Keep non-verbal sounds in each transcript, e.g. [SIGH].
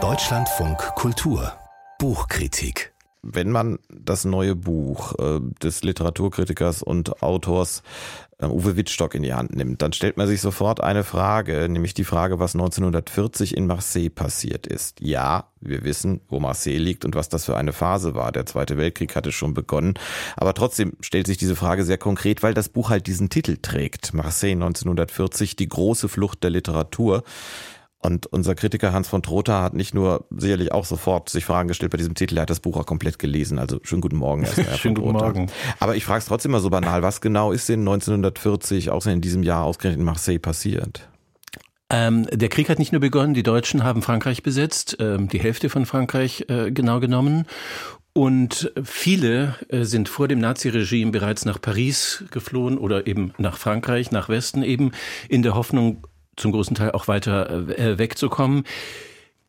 Deutschlandfunk Kultur Buchkritik wenn man das neue Buch äh, des Literaturkritikers und Autors äh, Uwe Wittstock in die Hand nimmt, dann stellt man sich sofort eine Frage, nämlich die Frage, was 1940 in Marseille passiert ist. Ja, wir wissen, wo Marseille liegt und was das für eine Phase war. Der Zweite Weltkrieg hatte schon begonnen. Aber trotzdem stellt sich diese Frage sehr konkret, weil das Buch halt diesen Titel trägt. Marseille 1940, die große Flucht der Literatur. Und unser Kritiker Hans von Trotha hat nicht nur sicherlich auch sofort sich Fragen gestellt bei diesem Titel, er hat das Buch auch komplett gelesen. Also schönen guten Morgen [LAUGHS] schönen guten Morgen. Aber ich frage es trotzdem mal so banal, was genau ist denn 1940, außer in diesem Jahr ausgerechnet in Marseille passiert? Ähm, der Krieg hat nicht nur begonnen, die Deutschen haben Frankreich besetzt, ähm, die Hälfte von Frankreich äh, genau genommen. Und viele äh, sind vor dem Naziregime bereits nach Paris geflohen oder eben nach Frankreich, nach Westen eben, in der Hoffnung, zum großen Teil auch weiter äh, wegzukommen.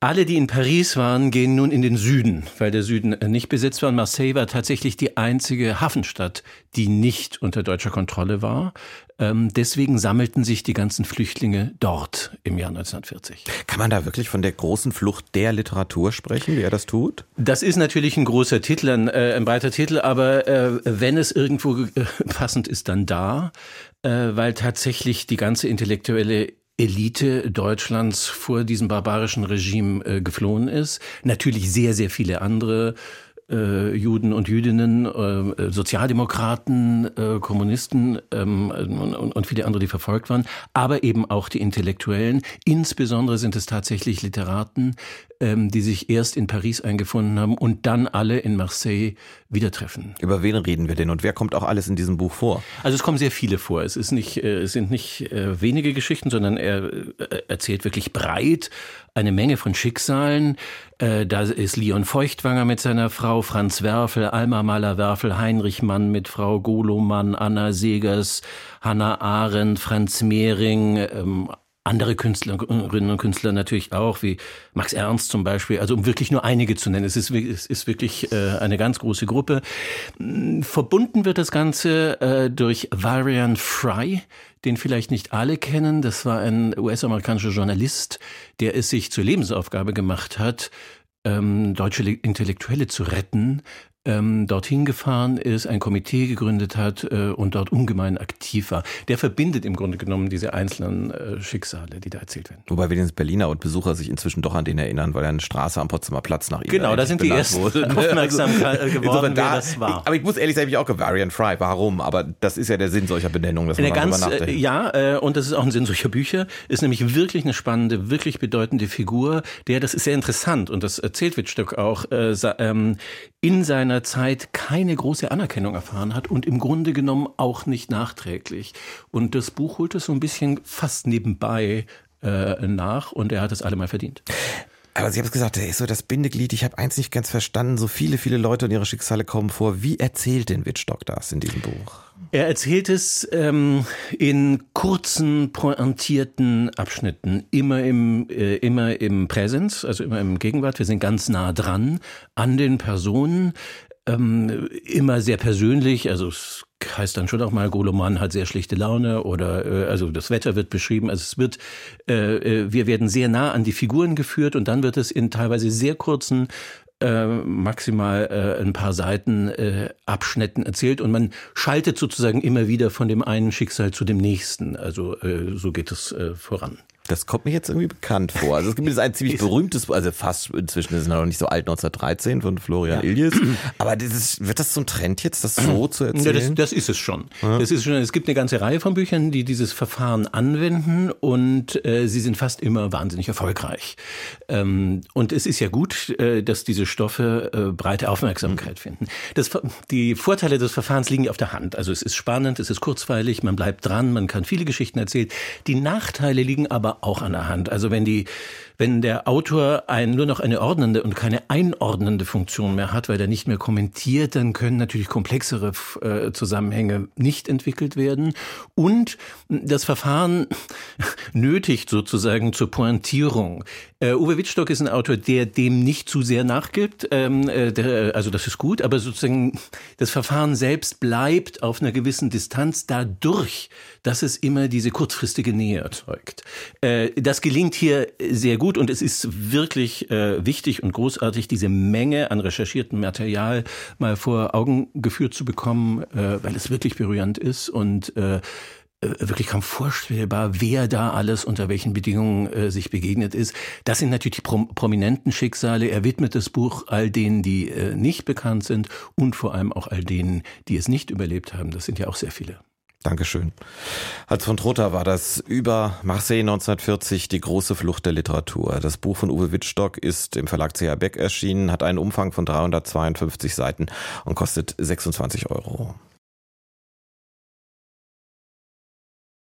Alle, die in Paris waren, gehen nun in den Süden, weil der Süden äh, nicht besetzt war. Marseille war tatsächlich die einzige Hafenstadt, die nicht unter deutscher Kontrolle war. Ähm, deswegen sammelten sich die ganzen Flüchtlinge dort im Jahr 1940. Kann man da wirklich von der großen Flucht der Literatur sprechen, wie er das tut? Das ist natürlich ein großer Titel, ein, äh, ein breiter Titel, aber äh, wenn es irgendwo äh, passend ist, dann da, äh, weil tatsächlich die ganze intellektuelle Elite Deutschlands vor diesem barbarischen Regime äh, geflohen ist. Natürlich sehr, sehr viele andere äh, Juden und Jüdinnen, äh, Sozialdemokraten, äh, Kommunisten ähm, und, und viele andere, die verfolgt waren, aber eben auch die Intellektuellen. Insbesondere sind es tatsächlich Literaten, ähm, die sich erst in Paris eingefunden haben und dann alle in Marseille wieder treffen. Über wen reden wir denn und wer kommt auch alles in diesem Buch vor? Also es kommen sehr viele vor. Es ist nicht, äh, es sind nicht äh, wenige Geschichten, sondern er äh, erzählt wirklich breit eine Menge von Schicksalen. Da ist Leon Feuchtwanger mit seiner Frau, Franz Werfel, Alma Mahler-Werfel, Heinrich Mann mit Frau Golomann, Anna Segers, Hannah Arendt, Franz Mehring, ähm, andere Künstlerinnen und Künstler natürlich auch, wie Max Ernst zum Beispiel, also um wirklich nur einige zu nennen. Es ist, es ist wirklich äh, eine ganz große Gruppe. Hm, verbunden wird das Ganze äh, durch Varian Fry, den vielleicht nicht alle kennen. Das war ein US-amerikanischer Journalist, der es sich zur Lebensaufgabe gemacht hat, ähm, deutsche Intellektuelle zu retten, ähm, dorthin gefahren ist, ein Komitee gegründet hat äh, und dort ungemein aktiv war. Der verbindet im Grunde genommen diese einzelnen äh, Schicksale, die da erzählt werden. Wobei wir den Berliner und Besucher sich inzwischen doch an den erinnern, weil eine Straße am Potsdamer Platz nach ihm Genau, da sind die ersten [LAUGHS] aufmerksam geworden, da, das war. Aber ich muss ehrlich sagen, ich auch Varian Fry. Warum? Aber das ist ja der Sinn solcher Benennungen, dass man ganz, äh, Ja, äh, und das ist auch ein Sinn solcher Bücher. Ist nämlich wirklich eine spannende, wirklich bedeutende Figur, der, das ist sehr interessant und das erzählt Wittstock auch, äh, ähm, in seiner Zeit keine große Anerkennung erfahren hat und im Grunde genommen auch nicht nachträglich. Und das Buch holt es so ein bisschen fast nebenbei äh, nach und er hat es allemal verdient. Aber Sie haben es gesagt, er ist so das Bindeglied. Ich habe eins nicht ganz verstanden. So viele, viele Leute und ihre Schicksale kommen vor. Wie erzählt denn Wittstock das in diesem Buch? Er erzählt es ähm, in kurzen, pointierten Abschnitten, immer im, äh, immer im Präsens, also immer im Gegenwart. Wir sind ganz nah dran an den Personen, ähm, immer sehr persönlich. Also es heißt dann schon auch mal, Goloman hat sehr schlechte Laune oder äh, also das Wetter wird beschrieben. Also es wird, äh, äh, wir werden sehr nah an die Figuren geführt und dann wird es in teilweise sehr kurzen äh, maximal äh, ein paar Seiten äh, Abschnitten erzählt und man schaltet sozusagen immer wieder von dem einen Schicksal zu dem nächsten. Also äh, so geht es äh, voran. Das kommt mir jetzt irgendwie bekannt vor. Also es gibt jetzt ein ziemlich [LAUGHS] berühmtes, also fast inzwischen ist es noch nicht so alt, 1913 von Florian ja. Illies. Aber dieses, wird das zum Trend jetzt, das so zu erzählen? Ja, das, das ist es schon. Ja. Das ist schon. Es gibt eine ganze Reihe von Büchern, die dieses Verfahren anwenden und äh, sie sind fast immer wahnsinnig erfolgreich. Ähm, und es ist ja gut, äh, dass diese Stoffe äh, breite Aufmerksamkeit mhm. finden. Das, die Vorteile des Verfahrens liegen auf der Hand. Also es ist spannend, es ist kurzweilig, man bleibt dran, man kann viele Geschichten erzählen. Die Nachteile liegen aber auch an der Hand. Also wenn die wenn der Autor ein, nur noch eine ordnende und keine einordnende Funktion mehr hat, weil er nicht mehr kommentiert, dann können natürlich komplexere äh, Zusammenhänge nicht entwickelt werden. Und das Verfahren [LAUGHS] nötigt sozusagen zur Pointierung. Äh, Uwe Wittstock ist ein Autor, der dem nicht zu sehr nachgibt. Ähm, äh, der, also das ist gut, aber sozusagen das Verfahren selbst bleibt auf einer gewissen Distanz dadurch, dass es immer diese kurzfristige Nähe erzeugt. Äh, das gelingt hier sehr gut und es ist wirklich äh, wichtig und großartig, diese Menge an recherchiertem Material mal vor Augen geführt zu bekommen, äh, weil es wirklich berührend ist und äh, wirklich kaum vorstellbar, wer da alles unter welchen Bedingungen äh, sich begegnet ist. Das sind natürlich die prom prominenten Schicksale. Er widmet das Buch all denen, die äh, nicht bekannt sind und vor allem auch all denen, die es nicht überlebt haben. Das sind ja auch sehr viele. Dankeschön. Hans von Trotha war das über Marseille 1940, die große Flucht der Literatur. Das Buch von Uwe Wittstock ist im Verlag CH Beck erschienen, hat einen Umfang von 352 Seiten und kostet 26 Euro.